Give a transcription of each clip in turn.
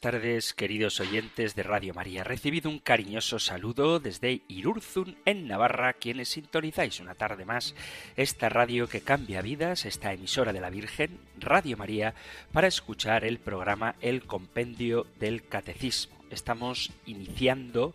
Buenas tardes, queridos oyentes de Radio María. Recibido un cariñoso saludo desde Irurzun, en Navarra, quienes sintonizáis una tarde más esta radio que cambia vidas, esta emisora de la Virgen, Radio María, para escuchar el programa El Compendio del Catecismo. Estamos iniciando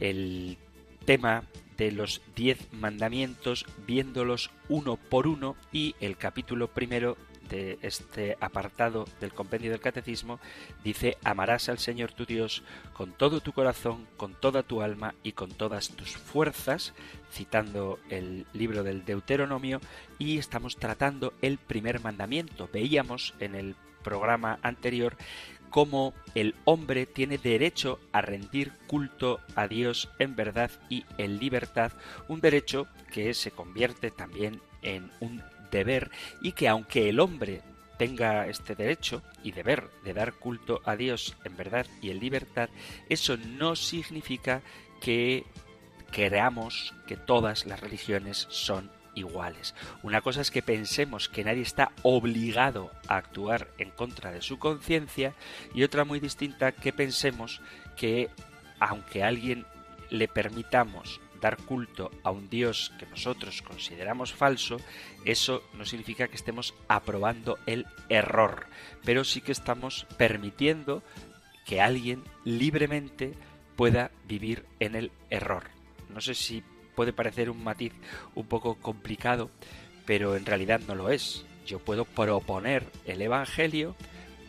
el tema de los diez mandamientos, viéndolos uno por uno, y el capítulo primero de este apartado del compendio del catecismo dice amarás al Señor tu Dios con todo tu corazón, con toda tu alma y con todas tus fuerzas, citando el libro del Deuteronomio y estamos tratando el primer mandamiento. Veíamos en el programa anterior cómo el hombre tiene derecho a rendir culto a Dios en verdad y en libertad, un derecho que se convierte también en un deber y que aunque el hombre tenga este derecho y deber de dar culto a Dios en verdad y en libertad, eso no significa que creamos que todas las religiones son iguales. Una cosa es que pensemos que nadie está obligado a actuar en contra de su conciencia y otra muy distinta que pensemos que aunque alguien le permitamos dar culto a un Dios que nosotros consideramos falso, eso no significa que estemos aprobando el error, pero sí que estamos permitiendo que alguien libremente pueda vivir en el error. No sé si puede parecer un matiz un poco complicado, pero en realidad no lo es. Yo puedo proponer el Evangelio,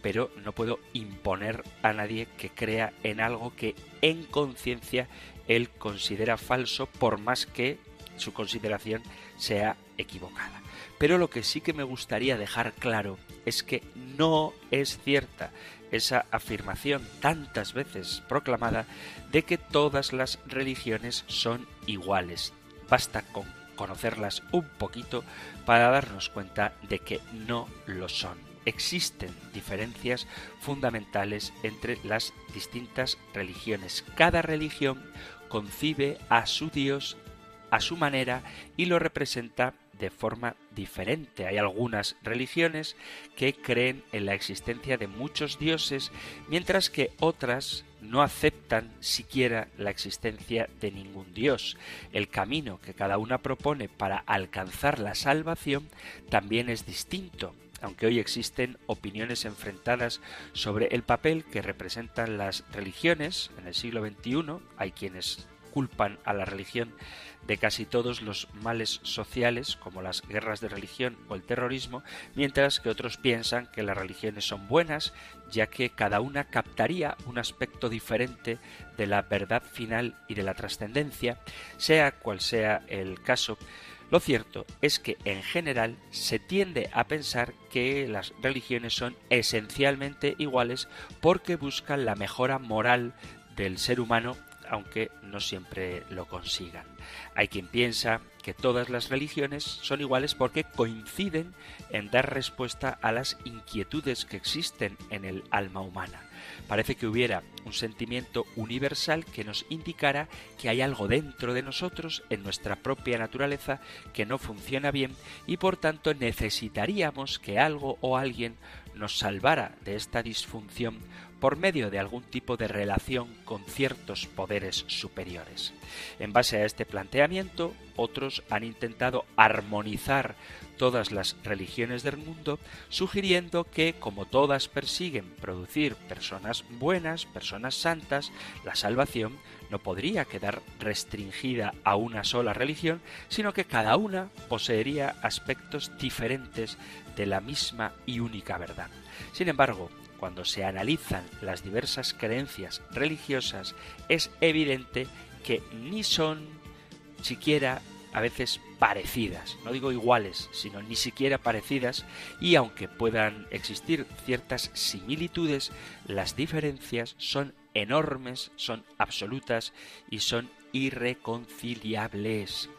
pero no puedo imponer a nadie que crea en algo que en conciencia él considera falso por más que su consideración sea equivocada. Pero lo que sí que me gustaría dejar claro es que no es cierta esa afirmación tantas veces proclamada de que todas las religiones son iguales. Basta con conocerlas un poquito para darnos cuenta de que no lo son. Existen diferencias fundamentales entre las distintas religiones. Cada religión concibe a su Dios a su manera y lo representa de forma diferente. Hay algunas religiones que creen en la existencia de muchos dioses, mientras que otras no aceptan siquiera la existencia de ningún dios. El camino que cada una propone para alcanzar la salvación también es distinto aunque hoy existen opiniones enfrentadas sobre el papel que representan las religiones en el siglo XXI, hay quienes culpan a la religión de casi todos los males sociales, como las guerras de religión o el terrorismo, mientras que otros piensan que las religiones son buenas, ya que cada una captaría un aspecto diferente de la verdad final y de la trascendencia, sea cual sea el caso. Lo cierto es que en general se tiende a pensar que las religiones son esencialmente iguales porque buscan la mejora moral del ser humano aunque no siempre lo consigan. Hay quien piensa que todas las religiones son iguales porque coinciden en dar respuesta a las inquietudes que existen en el alma humana. Parece que hubiera un sentimiento universal que nos indicara que hay algo dentro de nosotros, en nuestra propia naturaleza, que no funciona bien y por tanto necesitaríamos que algo o alguien nos salvara de esta disfunción por medio de algún tipo de relación con ciertos poderes superiores. En base a este planteamiento, otros han intentado armonizar todas las religiones del mundo, sugiriendo que, como todas persiguen producir personas buenas, personas santas, la salvación no podría quedar restringida a una sola religión, sino que cada una poseería aspectos diferentes de la misma y única verdad. Sin embargo, cuando se analizan las diversas creencias religiosas, es evidente que ni son siquiera a veces parecidas, no digo iguales, sino ni siquiera parecidas, y aunque puedan existir ciertas similitudes, las diferencias son enormes, son absolutas y son irreconciliables.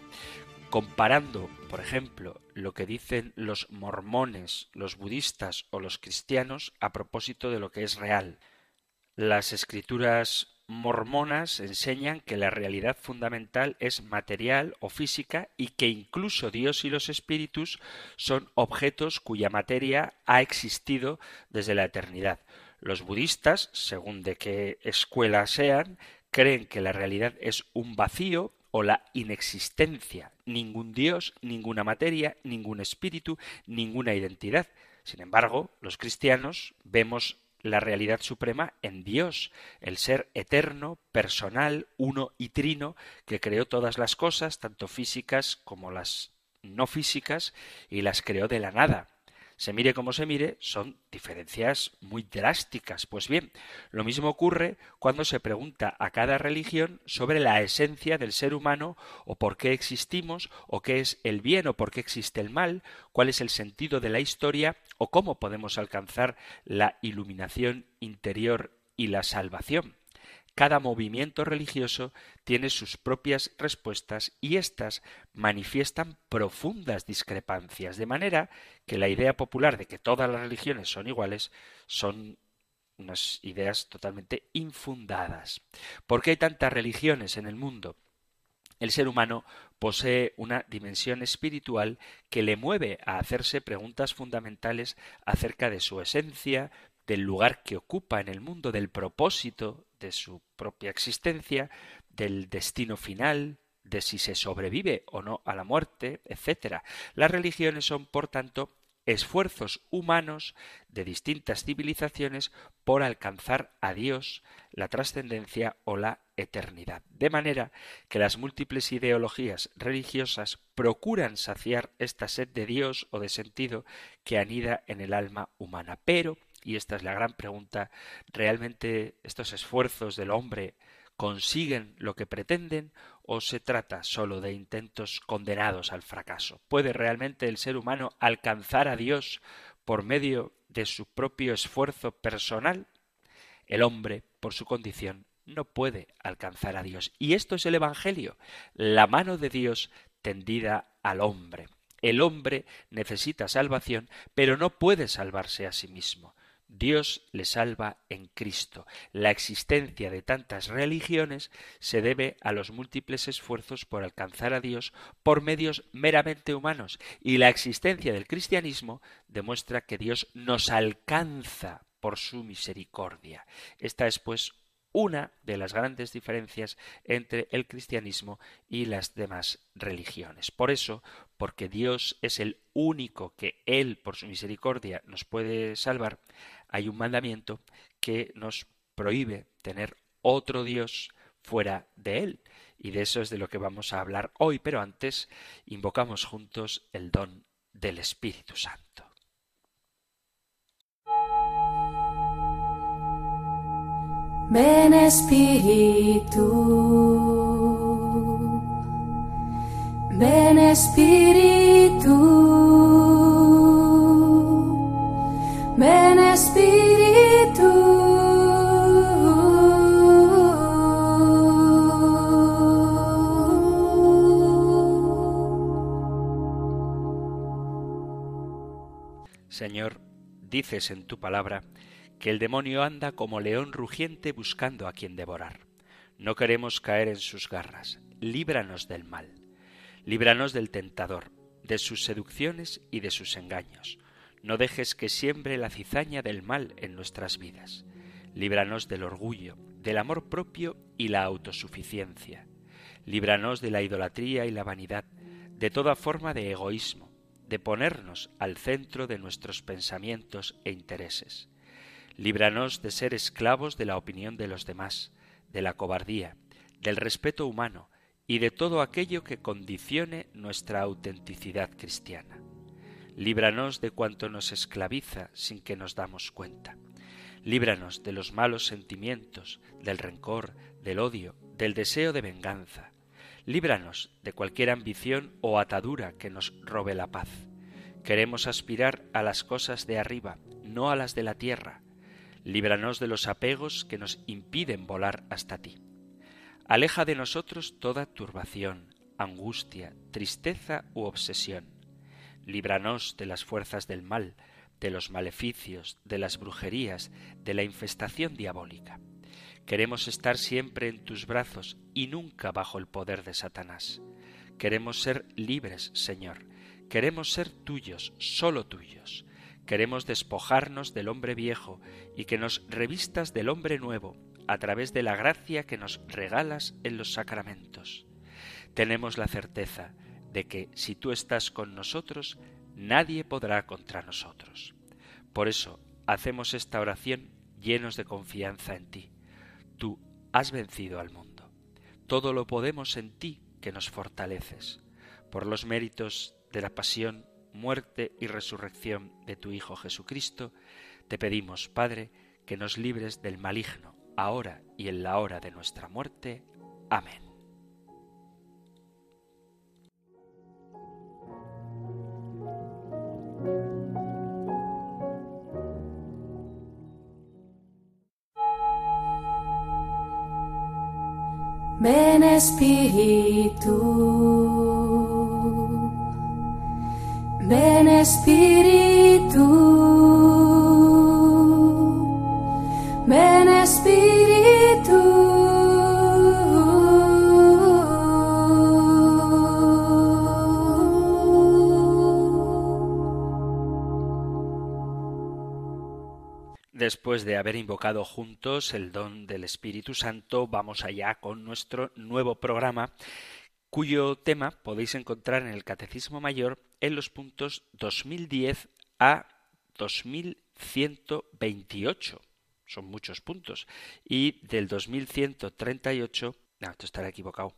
comparando, por ejemplo, lo que dicen los mormones, los budistas o los cristianos a propósito de lo que es real. Las escrituras mormonas enseñan que la realidad fundamental es material o física y que incluso Dios y los espíritus son objetos cuya materia ha existido desde la eternidad. Los budistas, según de qué escuela sean, creen que la realidad es un vacío o la inexistencia, ningún Dios, ninguna materia, ningún espíritu, ninguna identidad. Sin embargo, los cristianos vemos la realidad suprema en Dios, el ser eterno, personal, uno y trino, que creó todas las cosas, tanto físicas como las no físicas, y las creó de la nada. Se mire como se mire, son diferencias muy drásticas. Pues bien, lo mismo ocurre cuando se pregunta a cada religión sobre la esencia del ser humano o por qué existimos, o qué es el bien o por qué existe el mal, cuál es el sentido de la historia o cómo podemos alcanzar la iluminación interior y la salvación. Cada movimiento religioso tiene sus propias respuestas y éstas manifiestan profundas discrepancias, de manera que la idea popular de que todas las religiones son iguales son unas ideas totalmente infundadas. ¿Por qué hay tantas religiones en el mundo? El ser humano posee una dimensión espiritual que le mueve a hacerse preguntas fundamentales acerca de su esencia, del lugar que ocupa en el mundo, del propósito de su propia existencia, del destino final, de si se sobrevive o no a la muerte, etc. Las religiones son, por tanto, esfuerzos humanos de distintas civilizaciones por alcanzar a Dios, la trascendencia o la eternidad. De manera que las múltiples ideologías religiosas procuran saciar esta sed de Dios o de sentido que anida en el alma humana. Pero y esta es la gran pregunta, ¿realmente estos esfuerzos del hombre consiguen lo que pretenden o se trata solo de intentos condenados al fracaso? ¿Puede realmente el ser humano alcanzar a Dios por medio de su propio esfuerzo personal? El hombre, por su condición, no puede alcanzar a Dios. Y esto es el Evangelio, la mano de Dios tendida al hombre. El hombre necesita salvación, pero no puede salvarse a sí mismo. Dios le salva en Cristo. La existencia de tantas religiones se debe a los múltiples esfuerzos por alcanzar a Dios por medios meramente humanos y la existencia del cristianismo demuestra que Dios nos alcanza por su misericordia. Esta es pues una de las grandes diferencias entre el cristianismo y las demás religiones. Por eso, porque Dios es el único que Él, por su misericordia, nos puede salvar, hay un mandamiento que nos prohíbe tener otro Dios fuera de Él. Y de eso es de lo que vamos a hablar hoy, pero antes invocamos juntos el don del Espíritu Santo. Ven Espíritu, ven Espíritu, ven Espíritu. Señor, dices en tu palabra, que el demonio anda como león rugiente buscando a quien devorar. No queremos caer en sus garras. Líbranos del mal. Líbranos del tentador, de sus seducciones y de sus engaños. No dejes que siembre la cizaña del mal en nuestras vidas. Líbranos del orgullo, del amor propio y la autosuficiencia. Líbranos de la idolatría y la vanidad, de toda forma de egoísmo, de ponernos al centro de nuestros pensamientos e intereses. Líbranos de ser esclavos de la opinión de los demás, de la cobardía, del respeto humano y de todo aquello que condicione nuestra autenticidad cristiana. Líbranos de cuanto nos esclaviza sin que nos damos cuenta. Líbranos de los malos sentimientos, del rencor, del odio, del deseo de venganza. Líbranos de cualquier ambición o atadura que nos robe la paz. Queremos aspirar a las cosas de arriba, no a las de la tierra, líbranos de los apegos que nos impiden volar hasta ti. Aleja de nosotros toda turbación, angustia, tristeza u obsesión. Líbranos de las fuerzas del mal, de los maleficios, de las brujerías, de la infestación diabólica. Queremos estar siempre en tus brazos y nunca bajo el poder de Satanás. Queremos ser libres, Señor. Queremos ser tuyos, solo tuyos. Queremos despojarnos del hombre viejo y que nos revistas del hombre nuevo a través de la gracia que nos regalas en los sacramentos. Tenemos la certeza de que si tú estás con nosotros, nadie podrá contra nosotros. Por eso hacemos esta oración llenos de confianza en ti Tú has vencido al mundo. Todo lo podemos en ti que nos fortaleces. Por los méritos de la pasión, muerte y resurrección de tu Hijo Jesucristo, te pedimos, Padre, que nos libres del maligno, ahora y en la hora de nuestra muerte. Amén. Ven Espíritu, ven Espíritu, Espíritu. Después de haber invocado juntos el don del Espíritu Santo, vamos allá con nuestro nuevo programa, cuyo tema podéis encontrar en el Catecismo Mayor en los puntos 2010 a 2128. Son muchos puntos. Y del 2138... No, esto estará equivocado.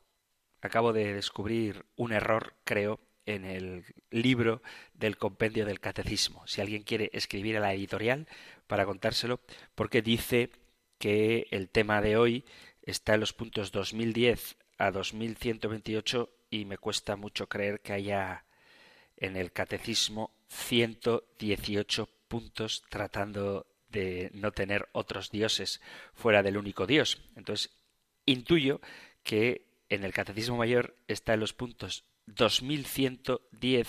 Acabo de descubrir un error, creo, en el libro del compendio del catecismo. Si alguien quiere escribir a la editorial para contárselo, porque dice que el tema de hoy está en los puntos 2010 a 2128 y me cuesta mucho creer que haya en el catecismo 118 puntos tratando de no tener otros dioses fuera del único Dios. Entonces, intuyo que en el catecismo mayor está en los puntos 2110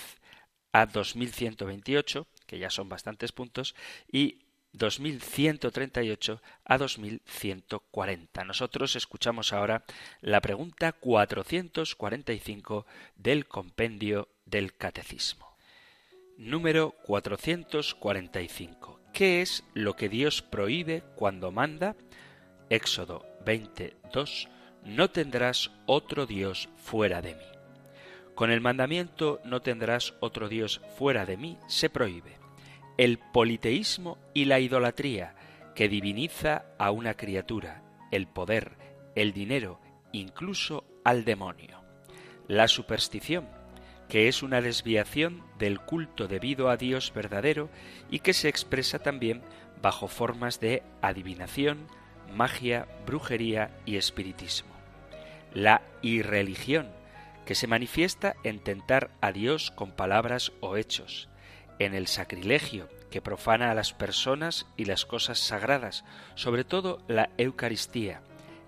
a 2128, que ya son bastantes puntos, y 2138 a 2140. Nosotros escuchamos ahora la pregunta 445 del compendio del Catecismo. Número 445. ¿Qué es lo que Dios prohíbe cuando manda? Éxodo 22. No tendrás otro Dios fuera de mí. Con el mandamiento no tendrás otro Dios fuera de mí se prohíbe el politeísmo y la idolatría que diviniza a una criatura, el poder, el dinero, incluso al demonio. La superstición, que es una desviación del culto debido a Dios verdadero y que se expresa también bajo formas de adivinación, magia, brujería y espiritismo. La irreligión, que se manifiesta en tentar a Dios con palabras o hechos, en el sacrilegio, que profana a las personas y las cosas sagradas, sobre todo la Eucaristía,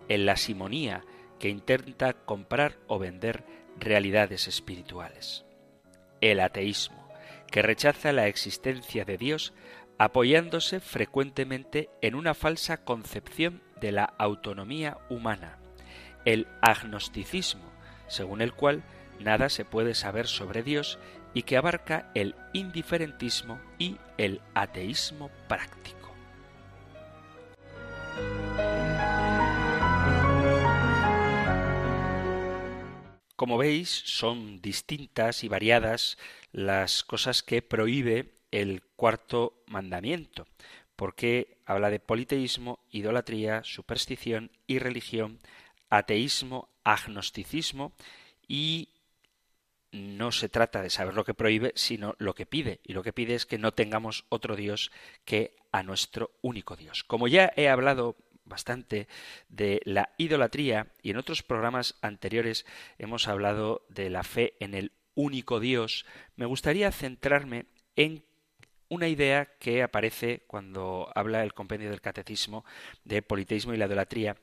en la simonía, que intenta comprar o vender realidades espirituales. El ateísmo, que rechaza la existencia de Dios apoyándose frecuentemente en una falsa concepción de la autonomía humana. El agnosticismo, según el cual nada se puede saber sobre Dios y que abarca el indiferentismo y el ateísmo práctico. Como veis, son distintas y variadas las cosas que prohíbe el cuarto mandamiento, porque habla de politeísmo, idolatría, superstición y religión, ateísmo, agnosticismo y no se trata de saber lo que prohíbe, sino lo que pide. Y lo que pide es que no tengamos otro Dios que a nuestro único Dios. Como ya he hablado bastante de la idolatría y en otros programas anteriores hemos hablado de la fe en el único Dios, me gustaría centrarme en una idea que aparece cuando habla el compendio del catecismo de politeísmo y la idolatría,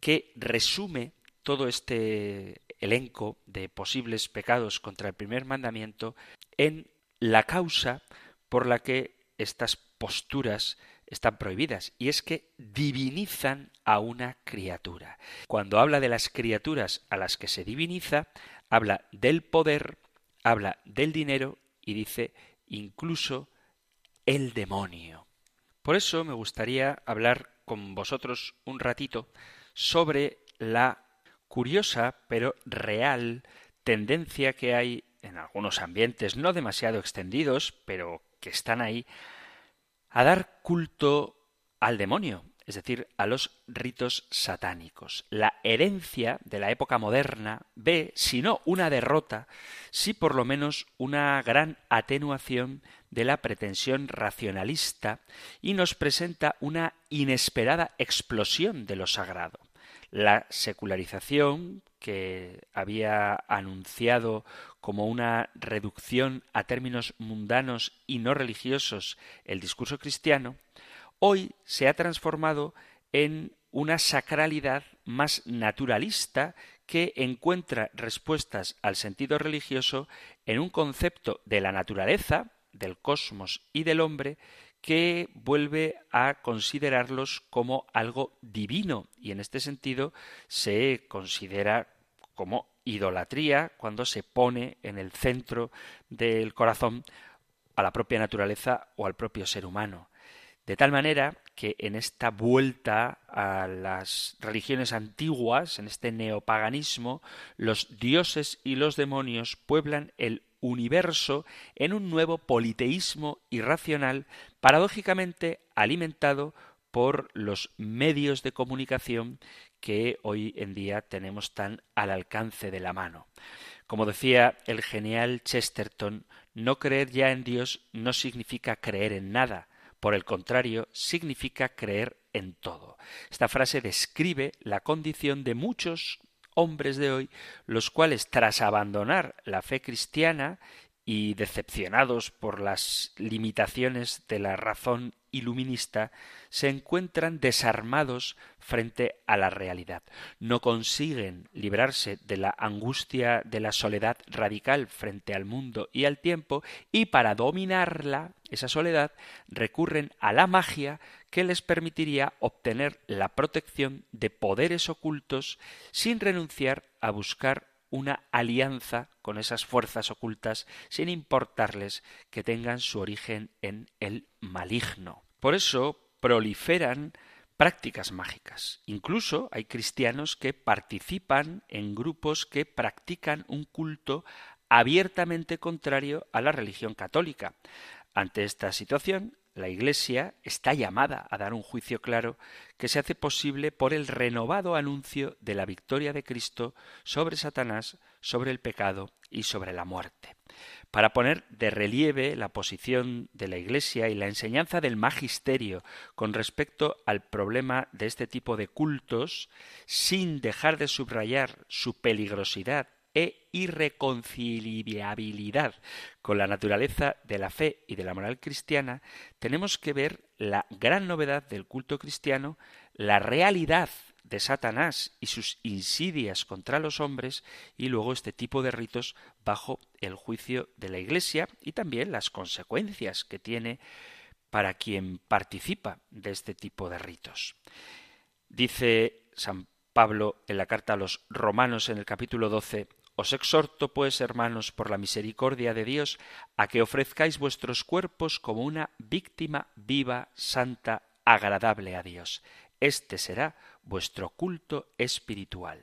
que resume todo este elenco de posibles pecados contra el primer mandamiento en la causa por la que estas posturas están prohibidas, y es que divinizan a una criatura. Cuando habla de las criaturas a las que se diviniza, habla del poder, habla del dinero y dice incluso el demonio. Por eso me gustaría hablar con vosotros un ratito sobre la curiosa pero real tendencia que hay en algunos ambientes no demasiado extendidos, pero que están ahí, a dar culto al demonio, es decir, a los ritos satánicos. La herencia de la época moderna ve, si no una derrota, sí por lo menos una gran atenuación de la pretensión racionalista y nos presenta una inesperada explosión de lo sagrado. La secularización, que había anunciado como una reducción a términos mundanos y no religiosos el discurso cristiano, hoy se ha transformado en una sacralidad más naturalista que encuentra respuestas al sentido religioso en un concepto de la naturaleza, del cosmos y del hombre que vuelve a considerarlos como algo divino y en este sentido se considera como idolatría cuando se pone en el centro del corazón a la propia naturaleza o al propio ser humano. De tal manera que en esta vuelta a las religiones antiguas, en este neopaganismo, los dioses y los demonios pueblan el universo en un nuevo politeísmo irracional, paradójicamente alimentado por los medios de comunicación que hoy en día tenemos tan al alcance de la mano. Como decía el genial Chesterton, no creer ya en Dios no significa creer en nada, por el contrario, significa creer en todo. Esta frase describe la condición de muchos hombres de hoy, los cuales, tras abandonar la fe cristiana y decepcionados por las limitaciones de la razón iluminista, se encuentran desarmados frente a la realidad. No consiguen librarse de la angustia de la soledad radical frente al mundo y al tiempo, y para dominarla, esa soledad, recurren a la magia que les permitiría obtener la protección de poderes ocultos sin renunciar a buscar una alianza con esas fuerzas ocultas sin importarles que tengan su origen en el maligno. Por eso proliferan prácticas mágicas. Incluso hay cristianos que participan en grupos que practican un culto abiertamente contrario a la religión católica. Ante esta situación, la Iglesia está llamada a dar un juicio claro que se hace posible por el renovado anuncio de la victoria de Cristo sobre Satanás, sobre el pecado y sobre la muerte. Para poner de relieve la posición de la Iglesia y la enseñanza del magisterio con respecto al problema de este tipo de cultos, sin dejar de subrayar su peligrosidad e irreconciliabilidad con la naturaleza de la fe y de la moral cristiana, tenemos que ver la gran novedad del culto cristiano, la realidad de Satanás y sus insidias contra los hombres y luego este tipo de ritos bajo el juicio de la Iglesia y también las consecuencias que tiene para quien participa de este tipo de ritos. Dice San Pablo en la carta a los romanos en el capítulo 12 os exhorto, pues, hermanos, por la misericordia de Dios, a que ofrezcáis vuestros cuerpos como una víctima viva, santa, agradable a Dios. Este será vuestro culto espiritual.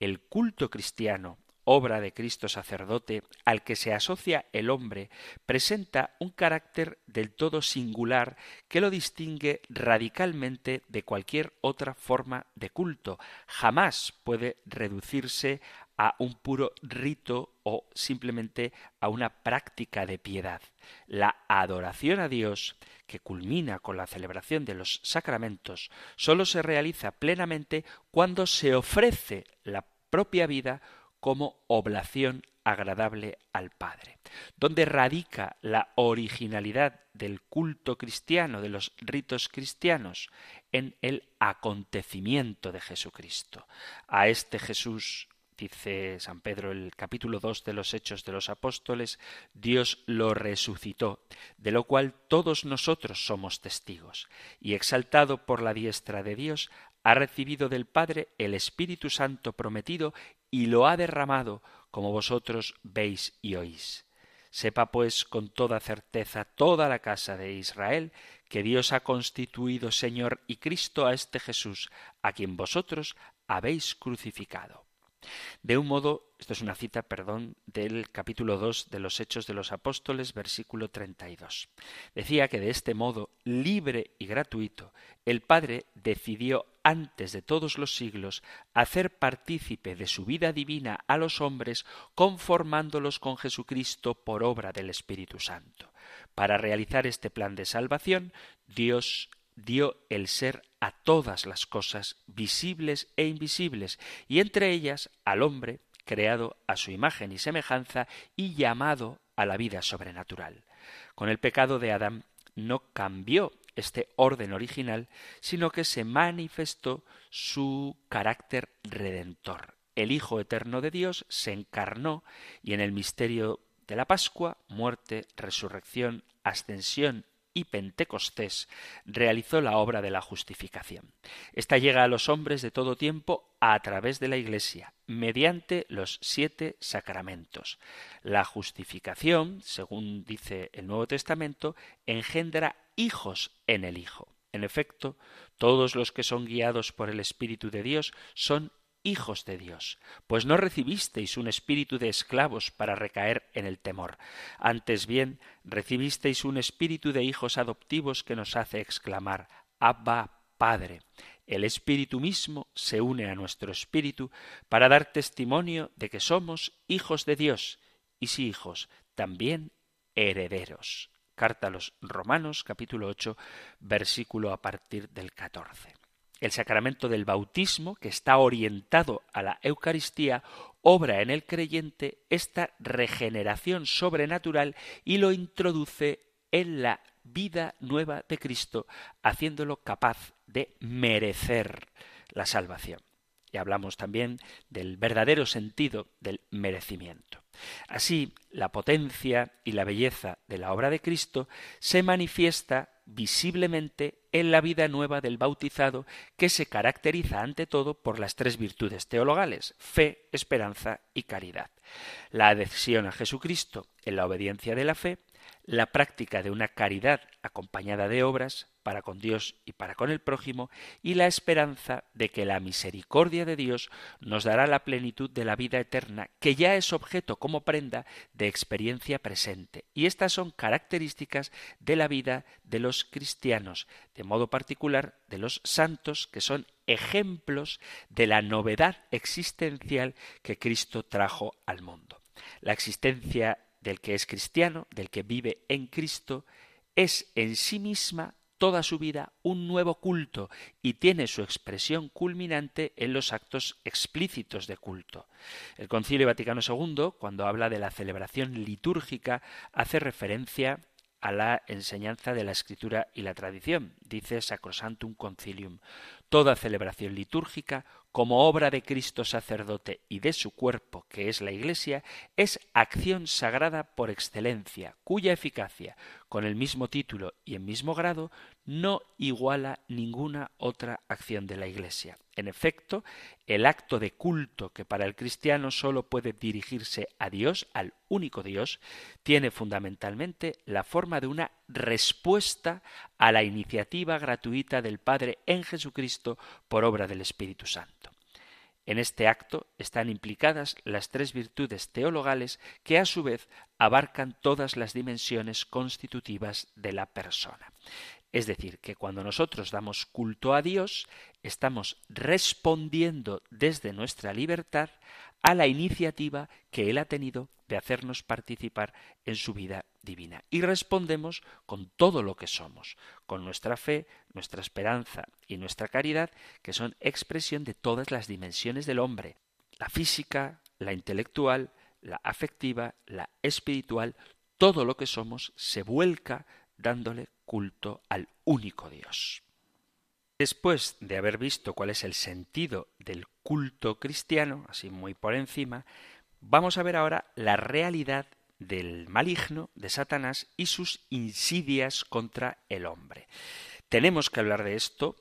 El culto cristiano, obra de Cristo sacerdote, al que se asocia el hombre, presenta un carácter del todo singular que lo distingue radicalmente de cualquier otra forma de culto. Jamás puede reducirse a un puro rito o simplemente a una práctica de piedad. La adoración a Dios, que culmina con la celebración de los sacramentos, sólo se realiza plenamente cuando se ofrece la propia vida como oblación agradable al Padre. Donde radica la originalidad del culto cristiano, de los ritos cristianos? en el acontecimiento de Jesucristo. A este Jesús dice San Pedro el capítulo 2 de los Hechos de los Apóstoles, Dios lo resucitó, de lo cual todos nosotros somos testigos, y exaltado por la diestra de Dios, ha recibido del Padre el Espíritu Santo prometido y lo ha derramado, como vosotros veis y oís. Sepa pues con toda certeza toda la casa de Israel que Dios ha constituido Señor y Cristo a este Jesús, a quien vosotros habéis crucificado. De un modo, esto es una cita, perdón, del capítulo 2 de los Hechos de los Apóstoles, versículo 32. Decía que de este modo, libre y gratuito, el Padre decidió antes de todos los siglos hacer partícipe de su vida divina a los hombres, conformándolos con Jesucristo por obra del Espíritu Santo. Para realizar este plan de salvación, Dios dio el ser a todas las cosas visibles e invisibles, y entre ellas al hombre, creado a su imagen y semejanza y llamado a la vida sobrenatural. Con el pecado de Adán no cambió este orden original, sino que se manifestó su carácter redentor. El Hijo Eterno de Dios se encarnó y en el misterio de la Pascua, muerte, resurrección, ascensión y Pentecostés realizó la obra de la justificación. Esta llega a los hombres de todo tiempo a través de la Iglesia, mediante los siete sacramentos. La justificación, según dice el Nuevo Testamento, engendra hijos en el Hijo. En efecto, todos los que son guiados por el Espíritu de Dios son hijos de Dios, pues no recibisteis un espíritu de esclavos para recaer en el temor. Antes bien, recibisteis un espíritu de hijos adoptivos que nos hace exclamar Abba, Padre. El Espíritu mismo se une a nuestro espíritu para dar testimonio de que somos hijos de Dios, y si hijos, también herederos. Carta a los Romanos capítulo 8 versículo a partir del 14. El sacramento del bautismo, que está orientado a la Eucaristía, obra en el creyente esta regeneración sobrenatural y lo introduce en la vida nueva de Cristo, haciéndolo capaz de merecer la salvación. Y hablamos también del verdadero sentido del merecimiento. Así, la potencia y la belleza de la obra de Cristo se manifiesta visiblemente en la vida nueva del bautizado que se caracteriza ante todo por las tres virtudes teologales fe, esperanza y caridad. La adhesión a Jesucristo en la obediencia de la fe, la práctica de una caridad acompañada de obras, para con Dios y para con el prójimo, y la esperanza de que la misericordia de Dios nos dará la plenitud de la vida eterna, que ya es objeto como prenda de experiencia presente. Y estas son características de la vida de los cristianos, de modo particular de los santos, que son ejemplos de la novedad existencial que Cristo trajo al mundo. La existencia del que es cristiano, del que vive en Cristo, es en sí misma toda su vida un nuevo culto y tiene su expresión culminante en los actos explícitos de culto. El Concilio Vaticano II, cuando habla de la celebración litúrgica, hace referencia a la enseñanza de la escritura y la tradición. Dice Sacrosantum Concilium. Toda celebración litúrgica como obra de Cristo sacerdote y de su cuerpo, que es la Iglesia, es acción sagrada por excelencia, cuya eficacia, con el mismo título y en mismo grado, no iguala ninguna otra acción de la Iglesia. En efecto, el acto de culto que para el cristiano sólo puede dirigirse a Dios, al único Dios, tiene fundamentalmente la forma de una respuesta a la iniciativa gratuita del Padre en Jesucristo por obra del Espíritu Santo. En este acto están implicadas las tres virtudes teologales que a su vez abarcan todas las dimensiones constitutivas de la persona. Es decir, que cuando nosotros damos culto a Dios, estamos respondiendo desde nuestra libertad a la iniciativa que Él ha tenido de hacernos participar en su vida divina. Y respondemos con todo lo que somos, con nuestra fe, nuestra esperanza y nuestra caridad, que son expresión de todas las dimensiones del hombre, la física, la intelectual, la afectiva, la espiritual, todo lo que somos se vuelca dándole culto al único Dios. Después de haber visto cuál es el sentido del culto cristiano, así muy por encima, vamos a ver ahora la realidad del maligno, de Satanás y sus insidias contra el hombre. Tenemos que hablar de esto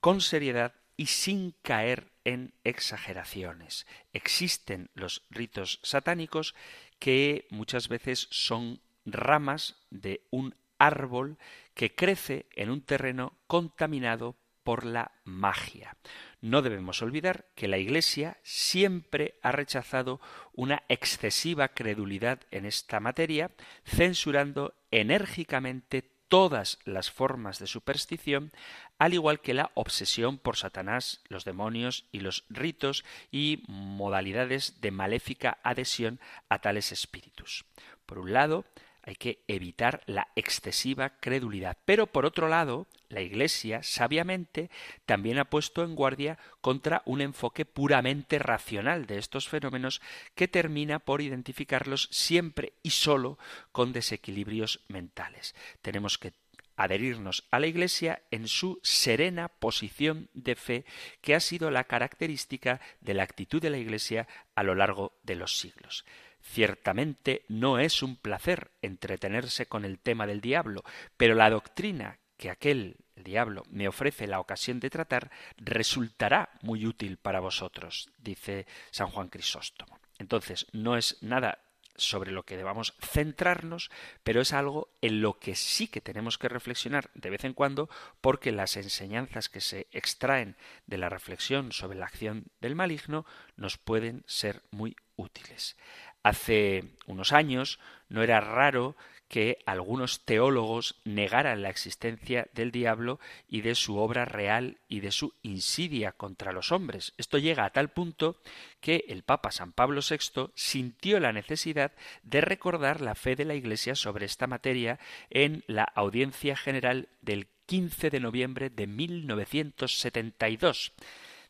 con seriedad y sin caer en exageraciones. Existen los ritos satánicos que muchas veces son ramas de un árbol que crece en un terreno contaminado por la magia. No debemos olvidar que la Iglesia siempre ha rechazado una excesiva credulidad en esta materia, censurando enérgicamente todas las formas de superstición, al igual que la obsesión por Satanás, los demonios y los ritos y modalidades de maléfica adhesión a tales espíritus. Por un lado, hay que evitar la excesiva credulidad. Pero por otro lado, la Iglesia, sabiamente, también ha puesto en guardia contra un enfoque puramente racional de estos fenómenos que termina por identificarlos siempre y solo con desequilibrios mentales. Tenemos que adherirnos a la Iglesia en su serena posición de fe que ha sido la característica de la actitud de la Iglesia a lo largo de los siglos. Ciertamente no es un placer entretenerse con el tema del diablo, pero la doctrina que aquel el diablo me ofrece la ocasión de tratar resultará muy útil para vosotros, dice San Juan Crisóstomo. Entonces, no es nada sobre lo que debamos centrarnos, pero es algo en lo que sí que tenemos que reflexionar de vez en cuando, porque las enseñanzas que se extraen de la reflexión sobre la acción del maligno nos pueden ser muy útiles. Hace unos años no era raro que algunos teólogos negaran la existencia del diablo y de su obra real y de su insidia contra los hombres. Esto llega a tal punto que el Papa San Pablo VI sintió la necesidad de recordar la fe de la Iglesia sobre esta materia en la audiencia general del 15 de noviembre de 1972.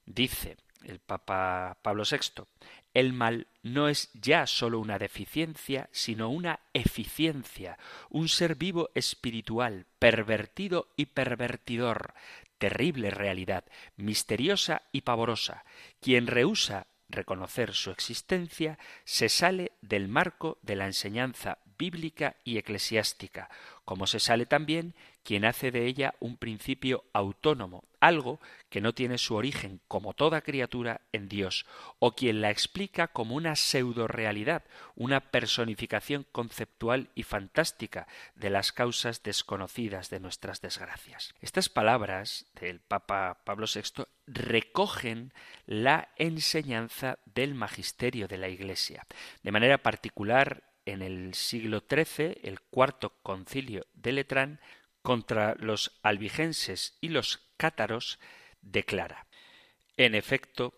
Dice el Papa Pablo VI, el mal no es ya sólo una deficiencia, sino una eficiencia, un ser vivo espiritual, pervertido y pervertidor, terrible realidad, misteriosa y pavorosa. Quien rehúsa reconocer su existencia se sale del marco de la enseñanza bíblica y eclesiástica, como se sale también quien hace de ella un principio autónomo, algo que no tiene su origen, como toda criatura, en Dios, o quien la explica como una pseudo-realidad, una personificación conceptual y fantástica de las causas desconocidas de nuestras desgracias. Estas palabras del Papa Pablo VI recogen la enseñanza del magisterio de la Iglesia. De manera particular, en el siglo XIII, el cuarto concilio de Letrán, contra los albigenses y los cátaros, declara En efecto,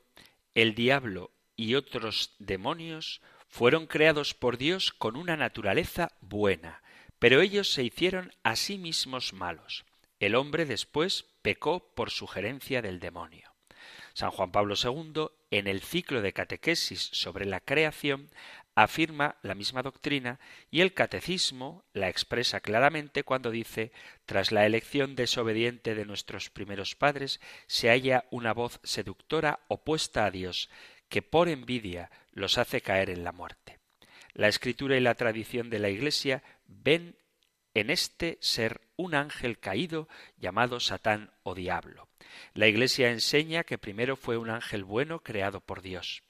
el diablo y otros demonios fueron creados por Dios con una naturaleza buena, pero ellos se hicieron a sí mismos malos. El hombre después pecó por sugerencia del demonio. San Juan Pablo II, en el ciclo de catequesis sobre la creación, afirma la misma doctrina y el catecismo la expresa claramente cuando dice tras la elección desobediente de nuestros primeros padres se halla una voz seductora opuesta a Dios que por envidia los hace caer en la muerte. La escritura y la tradición de la Iglesia ven en este ser un ángel caído llamado Satán o diablo. La Iglesia enseña que primero fue un ángel bueno creado por Dios.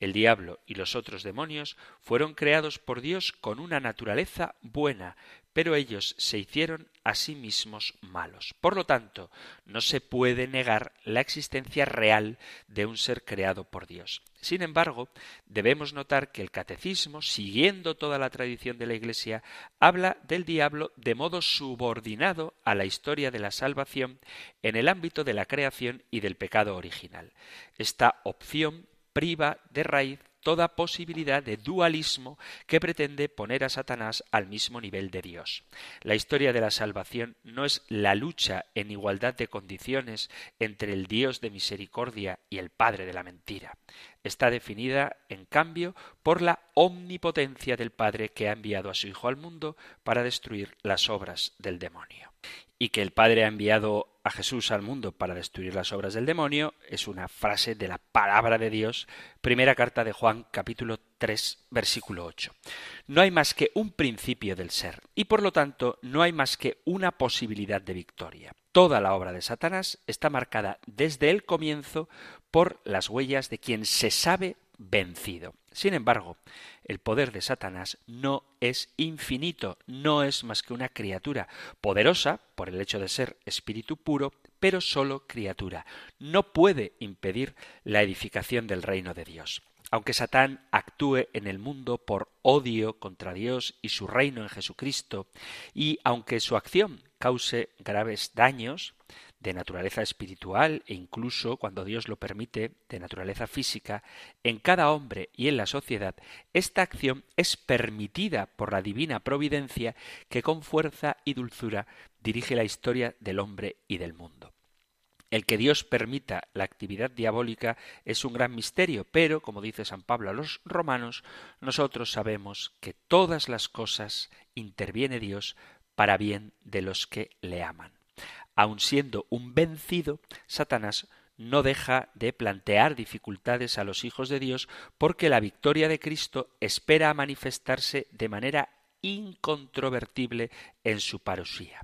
El diablo y los otros demonios fueron creados por Dios con una naturaleza buena, pero ellos se hicieron a sí mismos malos. Por lo tanto, no se puede negar la existencia real de un ser creado por Dios. Sin embargo, debemos notar que el catecismo, siguiendo toda la tradición de la Iglesia, habla del diablo de modo subordinado a la historia de la salvación en el ámbito de la creación y del pecado original. Esta opción priva de raíz toda posibilidad de dualismo que pretende poner a Satanás al mismo nivel de Dios. La historia de la salvación no es la lucha en igualdad de condiciones entre el Dios de misericordia y el Padre de la mentira. Está definida, en cambio, por la omnipotencia del Padre que ha enviado a su Hijo al mundo para destruir las obras del demonio. Y que el Padre ha enviado a Jesús al mundo para destruir las obras del demonio es una frase de la palabra de Dios, primera carta de Juan capítulo 3 versículo 8. No hay más que un principio del ser y por lo tanto no hay más que una posibilidad de victoria. Toda la obra de Satanás está marcada desde el comienzo por las huellas de quien se sabe vencido. Sin embargo, el poder de Satanás no es infinito, no es más que una criatura, poderosa por el hecho de ser espíritu puro, pero solo criatura. No puede impedir la edificación del reino de Dios. Aunque Satán actúe en el mundo por odio contra Dios y su reino en Jesucristo, y aunque su acción cause graves daños, de naturaleza espiritual e incluso, cuando Dios lo permite, de naturaleza física, en cada hombre y en la sociedad, esta acción es permitida por la divina providencia que con fuerza y dulzura dirige la historia del hombre y del mundo. El que Dios permita la actividad diabólica es un gran misterio, pero, como dice San Pablo a los romanos, nosotros sabemos que todas las cosas interviene Dios para bien de los que le aman aun siendo un vencido, Satanás no deja de plantear dificultades a los hijos de Dios porque la victoria de Cristo espera manifestarse de manera incontrovertible en su parusía.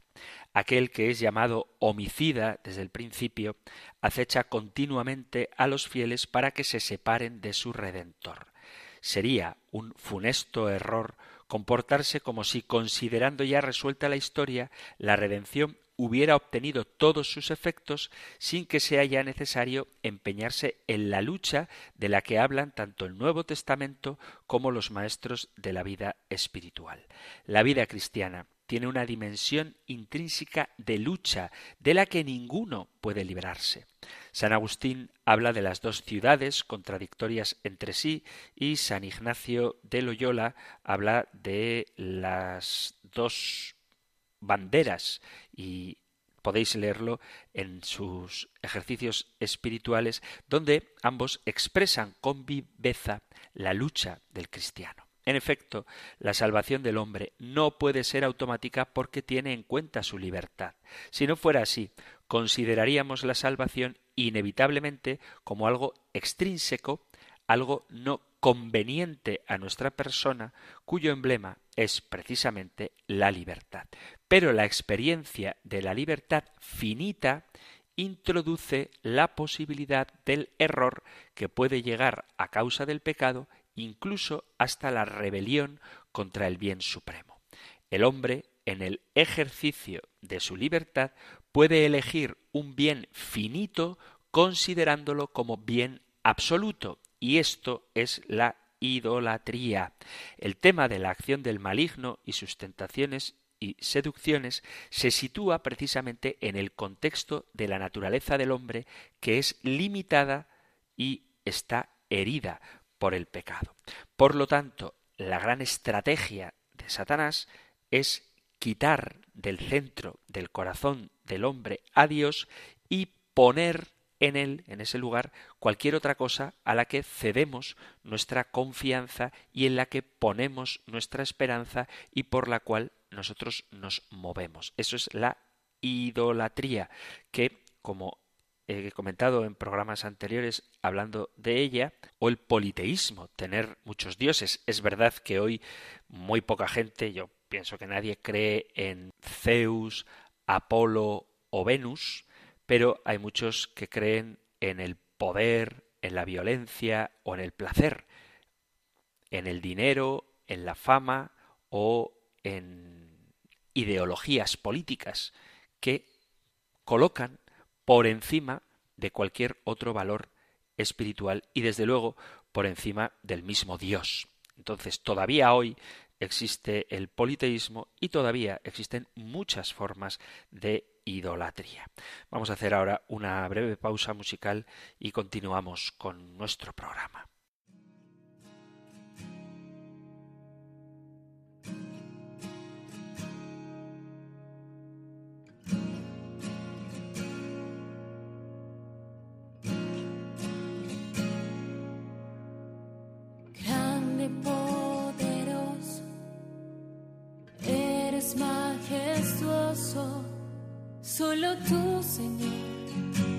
Aquel que es llamado homicida desde el principio acecha continuamente a los fieles para que se separen de su Redentor. Sería un funesto error comportarse como si, considerando ya resuelta la historia, la redención hubiera obtenido todos sus efectos sin que sea ya necesario empeñarse en la lucha de la que hablan tanto el Nuevo Testamento como los maestros de la vida espiritual. La vida cristiana tiene una dimensión intrínseca de lucha de la que ninguno puede librarse. San Agustín habla de las dos ciudades contradictorias entre sí y San Ignacio de Loyola habla de las dos banderas y podéis leerlo en sus ejercicios espirituales, donde ambos expresan con viveza la lucha del cristiano. En efecto, la salvación del hombre no puede ser automática porque tiene en cuenta su libertad. Si no fuera así, consideraríamos la salvación inevitablemente como algo extrínseco, algo no conveniente a nuestra persona, cuyo emblema es precisamente la libertad. Pero la experiencia de la libertad finita introduce la posibilidad del error que puede llegar a causa del pecado incluso hasta la rebelión contra el bien supremo. El hombre, en el ejercicio de su libertad, puede elegir un bien finito considerándolo como bien absoluto, y esto es la idolatría. El tema de la acción del maligno y sus tentaciones y seducciones se sitúa precisamente en el contexto de la naturaleza del hombre que es limitada y está herida por el pecado. Por lo tanto, la gran estrategia de Satanás es quitar del centro del corazón del hombre a Dios y poner en él, en ese lugar, cualquier otra cosa a la que cedemos nuestra confianza y en la que ponemos nuestra esperanza y por la cual nosotros nos movemos. Eso es la idolatría, que, como he comentado en programas anteriores hablando de ella, o el politeísmo, tener muchos dioses. Es verdad que hoy muy poca gente, yo pienso que nadie cree en Zeus, Apolo o Venus, pero hay muchos que creen en el poder, en la violencia o en el placer, en el dinero, en la fama o en ideologías políticas que colocan por encima de cualquier otro valor espiritual y desde luego por encima del mismo Dios. Entonces todavía hoy existe el politeísmo y todavía existen muchas formas de idolatría. Vamos a hacer ahora una breve pausa musical y continuamos con nuestro programa. Poderoso, eres majestuoso Solo tú, Señor.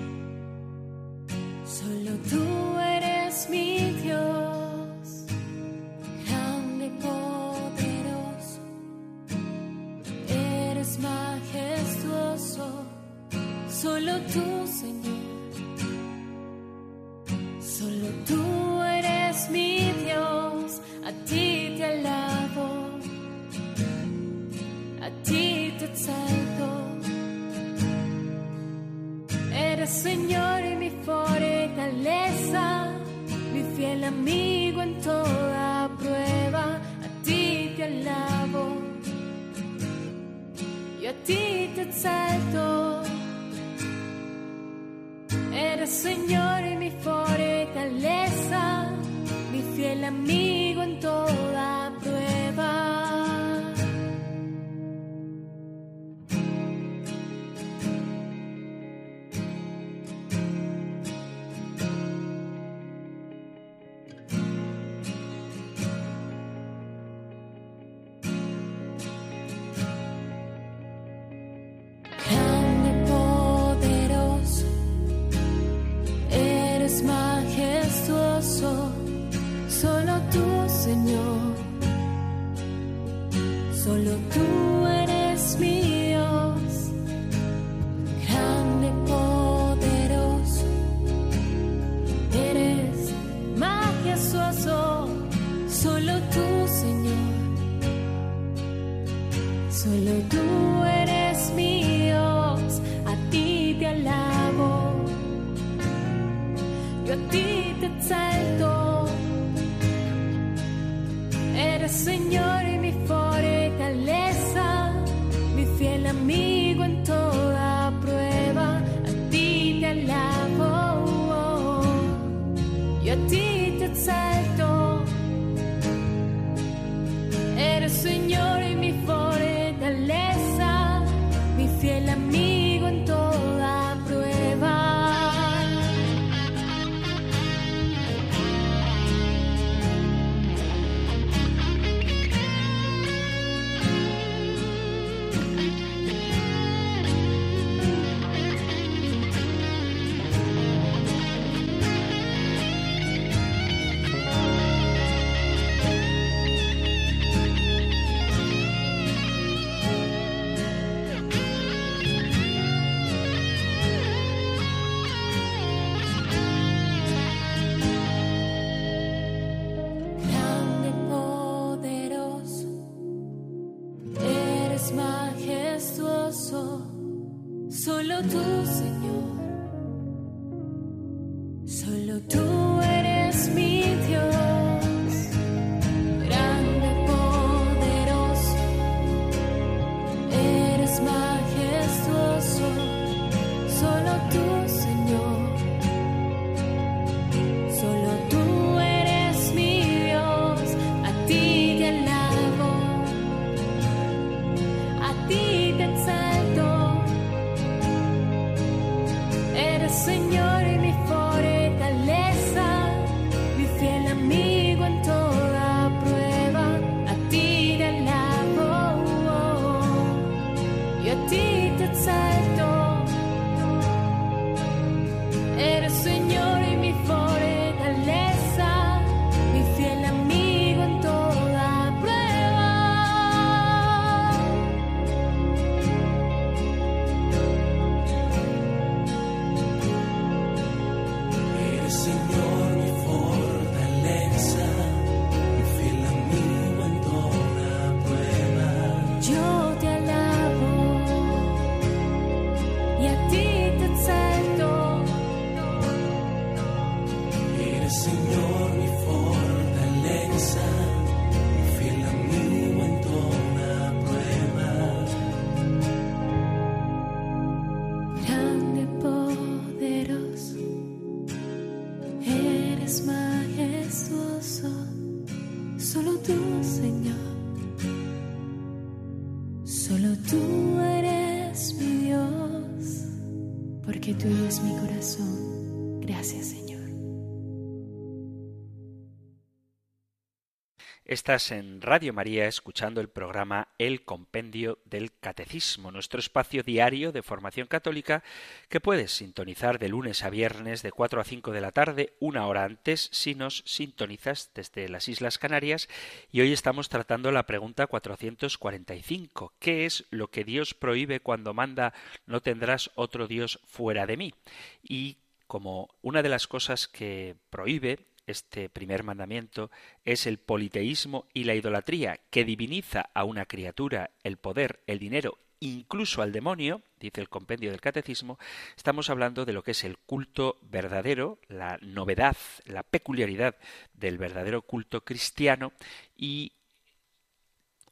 Estás en Radio María escuchando el programa El Compendio del Catecismo, nuestro espacio diario de formación católica que puedes sintonizar de lunes a viernes de 4 a 5 de la tarde, una hora antes si nos sintonizas desde las Islas Canarias. Y hoy estamos tratando la pregunta 445. ¿Qué es lo que Dios prohíbe cuando manda no tendrás otro Dios fuera de mí? Y como una de las cosas que prohíbe este primer mandamiento es el politeísmo y la idolatría, que diviniza a una criatura, el poder, el dinero, incluso al demonio, dice el compendio del catecismo, estamos hablando de lo que es el culto verdadero, la novedad, la peculiaridad del verdadero culto cristiano y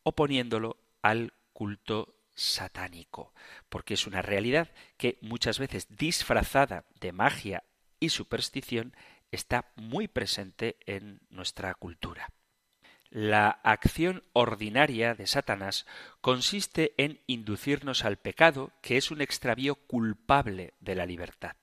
oponiéndolo al culto satánico, porque es una realidad que muchas veces disfrazada de magia y superstición está muy presente en nuestra cultura. La acción ordinaria de Satanás consiste en inducirnos al pecado, que es un extravío culpable de la libertad.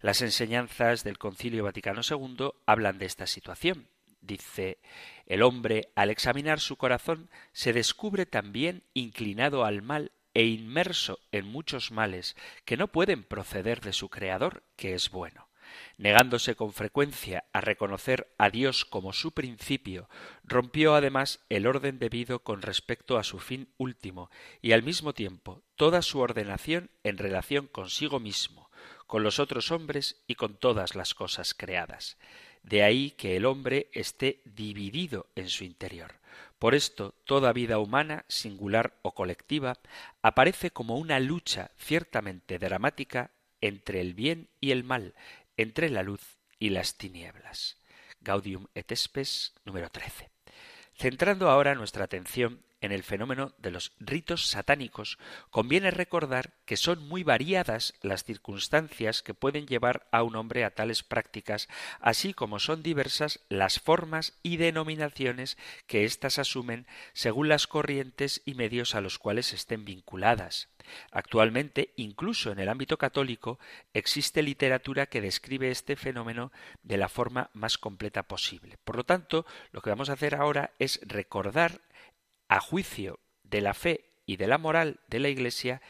Las enseñanzas del Concilio Vaticano II hablan de esta situación. Dice, el hombre, al examinar su corazón, se descubre también inclinado al mal e inmerso en muchos males que no pueden proceder de su Creador, que es bueno negándose con frecuencia a reconocer a Dios como su principio, rompió además el orden debido con respecto a su fin último y al mismo tiempo toda su ordenación en relación consigo mismo, con los otros hombres y con todas las cosas creadas. De ahí que el hombre esté dividido en su interior. Por esto, toda vida humana, singular o colectiva, aparece como una lucha ciertamente dramática entre el bien y el mal, entre la luz y las tinieblas. Gaudium et Spes número 13. Centrando ahora nuestra atención en el fenómeno de los ritos satánicos, conviene recordar que son muy variadas las circunstancias que pueden llevar a un hombre a tales prácticas, así como son diversas las formas y denominaciones que éstas asumen según las corrientes y medios a los cuales estén vinculadas. Actualmente, incluso en el ámbito católico, existe literatura que describe este fenómeno de la forma más completa posible. Por lo tanto, lo que vamos a hacer ahora es recordar a juicio de la fe y de la moral de la Iglesia,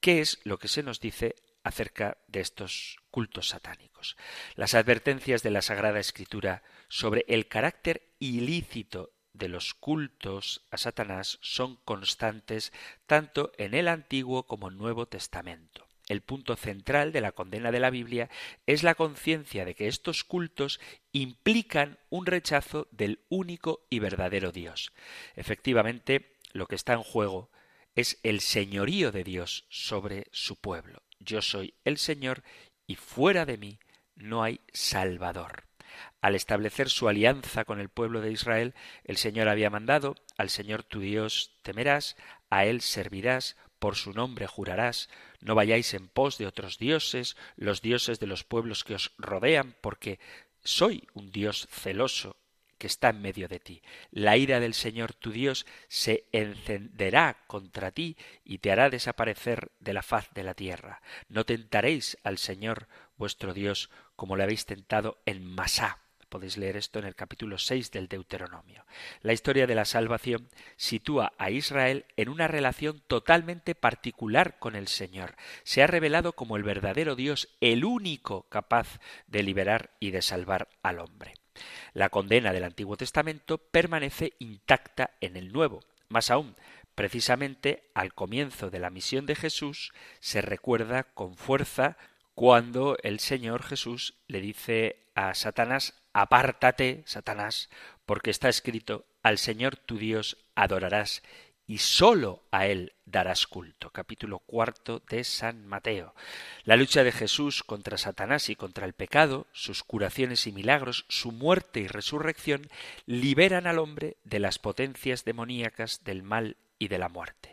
qué es lo que se nos dice acerca de estos cultos satánicos. Las advertencias de la Sagrada Escritura sobre el carácter ilícito de los cultos a Satanás son constantes tanto en el Antiguo como en Nuevo Testamento. El punto central de la condena de la Biblia es la conciencia de que estos cultos implican un rechazo del único y verdadero Dios. Efectivamente, lo que está en juego es el señorío de Dios sobre su pueblo. Yo soy el Señor y fuera de mí no hay Salvador. Al establecer su alianza con el pueblo de Israel, el Señor había mandado, al Señor tu Dios temerás, a Él servirás, por su nombre jurarás, no vayáis en pos de otros dioses, los dioses de los pueblos que os rodean, porque soy un Dios celoso que está en medio de ti. La ira del Señor tu Dios se encenderá contra ti y te hará desaparecer de la faz de la tierra. No tentaréis al Señor vuestro Dios como le habéis tentado en Masá Podéis leer esto en el capítulo 6 del Deuteronomio. La historia de la salvación sitúa a Israel en una relación totalmente particular con el Señor. Se ha revelado como el verdadero Dios, el único capaz de liberar y de salvar al hombre. La condena del Antiguo Testamento permanece intacta en el Nuevo. Más aún, precisamente al comienzo de la misión de Jesús se recuerda con fuerza cuando el Señor Jesús le dice a Satanás Apártate, Satanás, porque está escrito, al Señor tu Dios adorarás y sólo a Él darás culto. Capítulo cuarto de San Mateo. La lucha de Jesús contra Satanás y contra el pecado, sus curaciones y milagros, su muerte y resurrección, liberan al hombre de las potencias demoníacas del mal y de la muerte.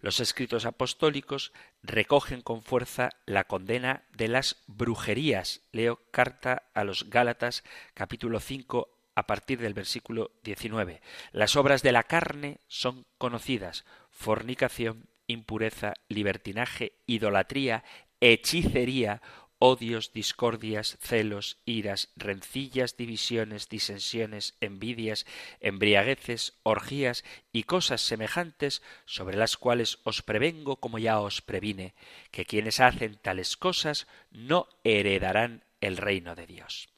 Los escritos apostólicos recogen con fuerza la condena de las brujerías. Leo carta a los Gálatas capítulo 5 a partir del versículo 19. Las obras de la carne son conocidas: fornicación, impureza, libertinaje, idolatría, hechicería, odios, discordias, celos, iras, rencillas, divisiones, disensiones, envidias, embriagueces, orgías y cosas semejantes, sobre las cuales os prevengo como ya os previne, que quienes hacen tales cosas no heredarán el reino de Dios.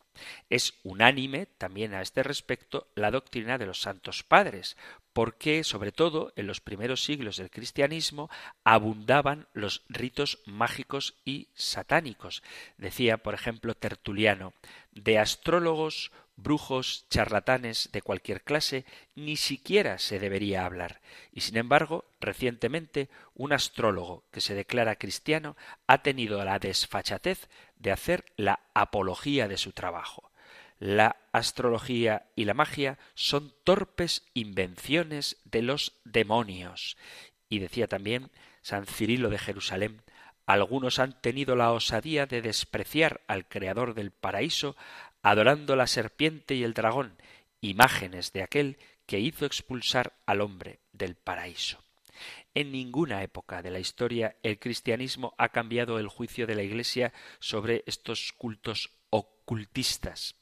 Es unánime también a este respecto la doctrina de los santos padres, porque sobre todo en los primeros siglos del cristianismo abundaban los ritos mágicos y satánicos. Decía, por ejemplo, Tertuliano, de astrólogos, brujos, charlatanes de cualquier clase, ni siquiera se debería hablar. Y sin embargo, recientemente, un astrólogo que se declara cristiano ha tenido la desfachatez de hacer la apología de su trabajo. La astrología y la magia son torpes invenciones de los demonios. Y decía también San Cirilo de Jerusalén, algunos han tenido la osadía de despreciar al Creador del paraíso, adorando la serpiente y el dragón, imágenes de aquel que hizo expulsar al hombre del paraíso. En ninguna época de la historia el cristianismo ha cambiado el juicio de la Iglesia sobre estos cultos ocultistas.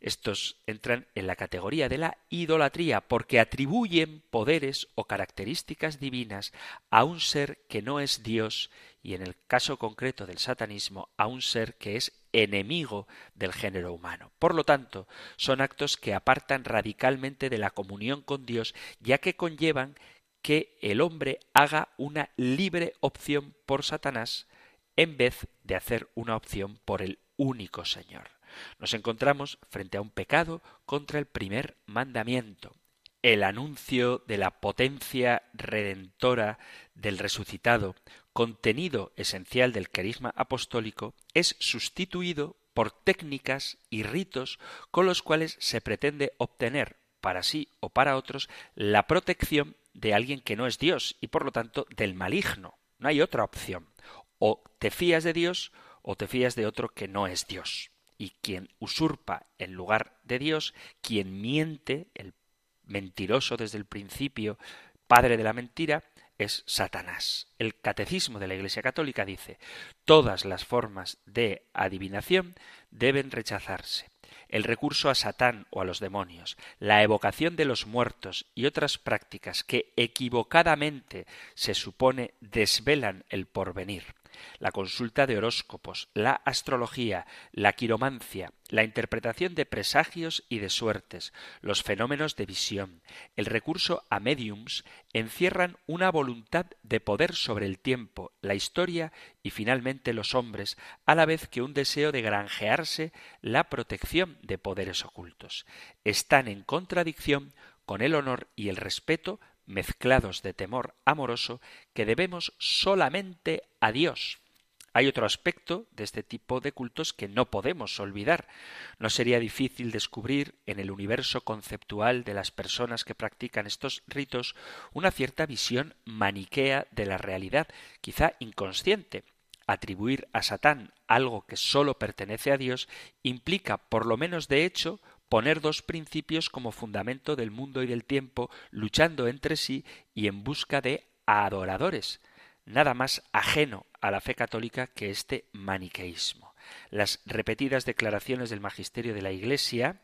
Estos entran en la categoría de la idolatría porque atribuyen poderes o características divinas a un ser que no es Dios y en el caso concreto del satanismo a un ser que es enemigo del género humano. Por lo tanto, son actos que apartan radicalmente de la comunión con Dios ya que conllevan que el hombre haga una libre opción por Satanás en vez de hacer una opción por el único Señor. Nos encontramos frente a un pecado contra el primer mandamiento. El anuncio de la potencia redentora del resucitado, contenido esencial del carisma apostólico, es sustituido por técnicas y ritos con los cuales se pretende obtener para sí o para otros la protección de alguien que no es Dios y por lo tanto del maligno. No hay otra opción. O te fías de Dios o te fías de otro que no es Dios y quien usurpa en lugar de Dios, quien miente, el mentiroso desde el principio, padre de la mentira, es Satanás. El catecismo de la Iglesia Católica dice todas las formas de adivinación deben rechazarse. El recurso a Satán o a los demonios, la evocación de los muertos y otras prácticas que equivocadamente se supone desvelan el porvenir, la consulta de horóscopos, la astrología, la quiromancia, la interpretación de presagios y de suertes, los fenómenos de visión, el recurso a mediums encierran una voluntad de poder sobre el tiempo, la historia y finalmente los hombres, a la vez que un deseo de granjearse la protección de poderes ocultos. Están en contradicción con el honor y el respeto mezclados de temor amoroso que debemos solamente a Dios. Hay otro aspecto de este tipo de cultos que no podemos olvidar. No sería difícil descubrir en el universo conceptual de las personas que practican estos ritos una cierta visión maniquea de la realidad, quizá inconsciente. Atribuir a Satán algo que sólo pertenece a Dios implica, por lo menos de hecho, poner dos principios como fundamento del mundo y del tiempo, luchando entre sí y en busca de adoradores. Nada más ajeno a la fe católica que este maniqueísmo. Las repetidas declaraciones del magisterio de la Iglesia,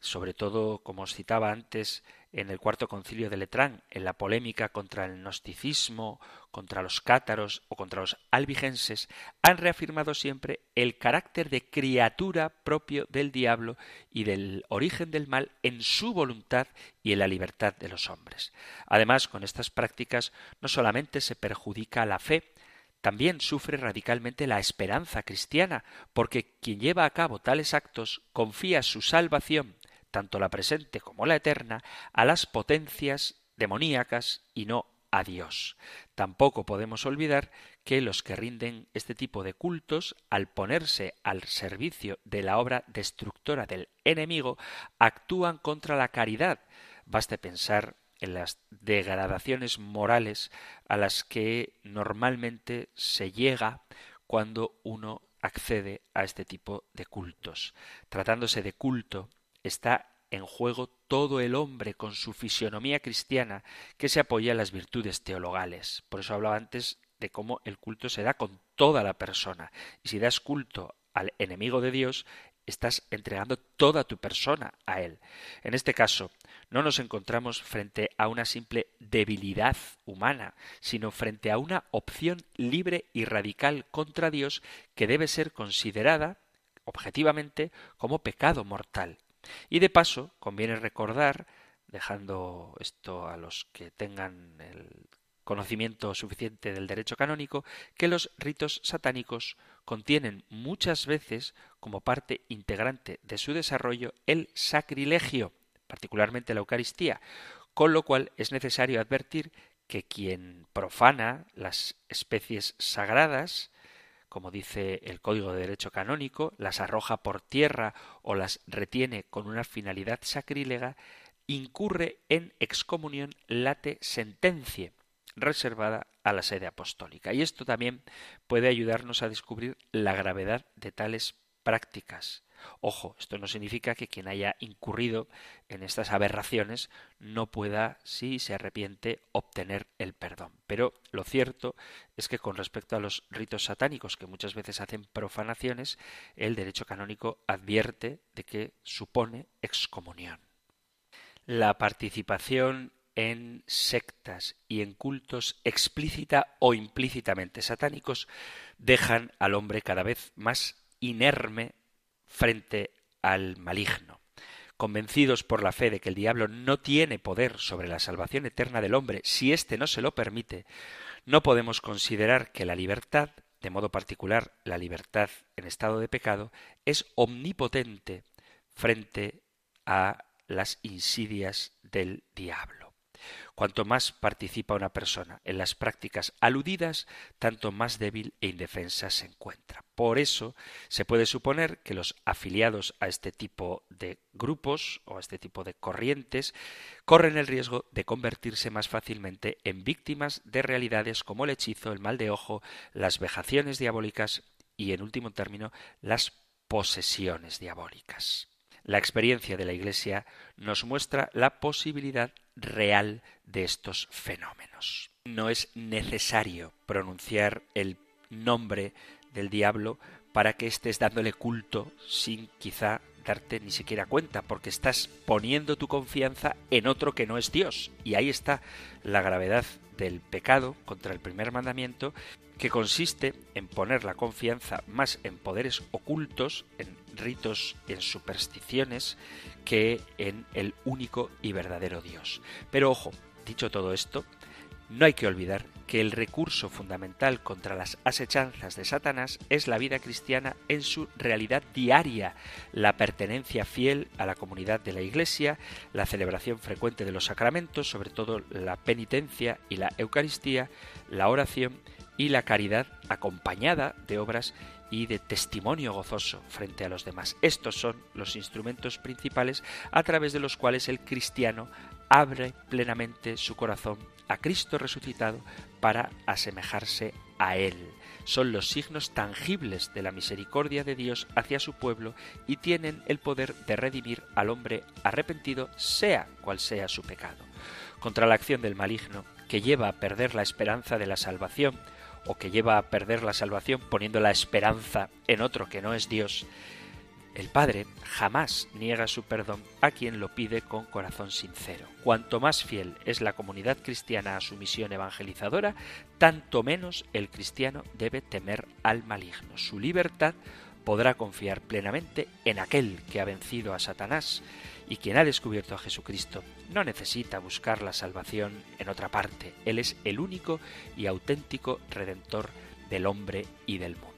sobre todo, como os citaba antes, en el cuarto concilio de Letrán, en la polémica contra el gnosticismo, contra los cátaros o contra los albigenses, han reafirmado siempre el carácter de criatura propio del diablo y del origen del mal en su voluntad y en la libertad de los hombres. Además, con estas prácticas no solamente se perjudica la fe, también sufre radicalmente la esperanza cristiana, porque quien lleva a cabo tales actos confía su salvación tanto la presente como la eterna, a las potencias demoníacas y no a Dios. Tampoco podemos olvidar que los que rinden este tipo de cultos, al ponerse al servicio de la obra destructora del enemigo, actúan contra la caridad. Baste pensar en las degradaciones morales a las que normalmente se llega cuando uno accede a este tipo de cultos. Tratándose de culto está en juego todo el hombre con su fisionomía cristiana que se apoya en las virtudes teologales. Por eso hablaba antes de cómo el culto se da con toda la persona. Y si das culto al enemigo de Dios, estás entregando toda tu persona a Él. En este caso, no nos encontramos frente a una simple debilidad humana, sino frente a una opción libre y radical contra Dios que debe ser considerada objetivamente como pecado mortal. Y de paso, conviene recordar, dejando esto a los que tengan el conocimiento suficiente del derecho canónico, que los ritos satánicos contienen muchas veces, como parte integrante de su desarrollo, el sacrilegio, particularmente la Eucaristía, con lo cual es necesario advertir que quien profana las especies sagradas, como dice el Código de Derecho Canónico, las arroja por tierra o las retiene con una finalidad sacrílega, incurre en excomunión late sentencia, reservada a la sede apostólica. Y esto también puede ayudarnos a descubrir la gravedad de tales prácticas. Ojo, esto no significa que quien haya incurrido en estas aberraciones no pueda, si se arrepiente, obtener el perdón. Pero lo cierto es que con respecto a los ritos satánicos, que muchas veces hacen profanaciones, el derecho canónico advierte de que supone excomunión. La participación en sectas y en cultos explícita o implícitamente satánicos dejan al hombre cada vez más inerme frente al maligno. Convencidos por la fe de que el diablo no tiene poder sobre la salvación eterna del hombre si éste no se lo permite, no podemos considerar que la libertad, de modo particular la libertad en estado de pecado, es omnipotente frente a las insidias del diablo. Cuanto más participa una persona en las prácticas aludidas, tanto más débil e indefensa se encuentra. Por eso se puede suponer que los afiliados a este tipo de grupos o a este tipo de corrientes corren el riesgo de convertirse más fácilmente en víctimas de realidades como el hechizo, el mal de ojo, las vejaciones diabólicas y, en último término, las posesiones diabólicas. La experiencia de la Iglesia nos muestra la posibilidad real de estos fenómenos. No es necesario pronunciar el nombre del diablo para que estés dándole culto sin quizá darte ni siquiera cuenta, porque estás poniendo tu confianza en otro que no es Dios. Y ahí está la gravedad del pecado contra el primer mandamiento, que consiste en poner la confianza más en poderes ocultos, en ritos, en supersticiones, que en el único y verdadero Dios. Pero ojo, dicho todo esto, no hay que olvidar que el recurso fundamental contra las asechanzas de Satanás es la vida cristiana en su realidad diaria, la pertenencia fiel a la comunidad de la Iglesia, la celebración frecuente de los sacramentos, sobre todo la penitencia y la Eucaristía, la oración y la caridad acompañada de obras y de testimonio gozoso frente a los demás. Estos son los instrumentos principales a través de los cuales el cristiano abre plenamente su corazón a Cristo resucitado para asemejarse a Él. Son los signos tangibles de la misericordia de Dios hacia su pueblo y tienen el poder de redimir al hombre arrepentido, sea cual sea su pecado. Contra la acción del maligno, que lleva a perder la esperanza de la salvación, o que lleva a perder la salvación poniendo la esperanza en otro que no es Dios, el Padre jamás niega su perdón a quien lo pide con corazón sincero. Cuanto más fiel es la comunidad cristiana a su misión evangelizadora, tanto menos el cristiano debe temer al maligno. Su libertad podrá confiar plenamente en aquel que ha vencido a Satanás y quien ha descubierto a Jesucristo no necesita buscar la salvación en otra parte. Él es el único y auténtico redentor del hombre y del mundo.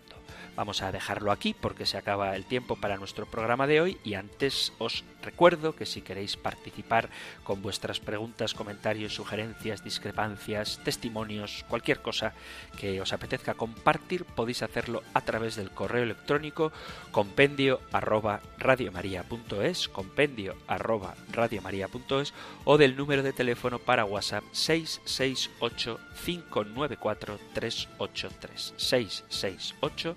Vamos a dejarlo aquí porque se acaba el tiempo para nuestro programa de hoy y antes os recuerdo que si queréis participar con vuestras preguntas, comentarios, sugerencias, discrepancias, testimonios, cualquier cosa que os apetezca compartir, podéis hacerlo a través del correo electrónico compendio arroba radiomaria.es, compendio arroba radiomaria.es o del número de teléfono para WhatsApp 668 594 383 668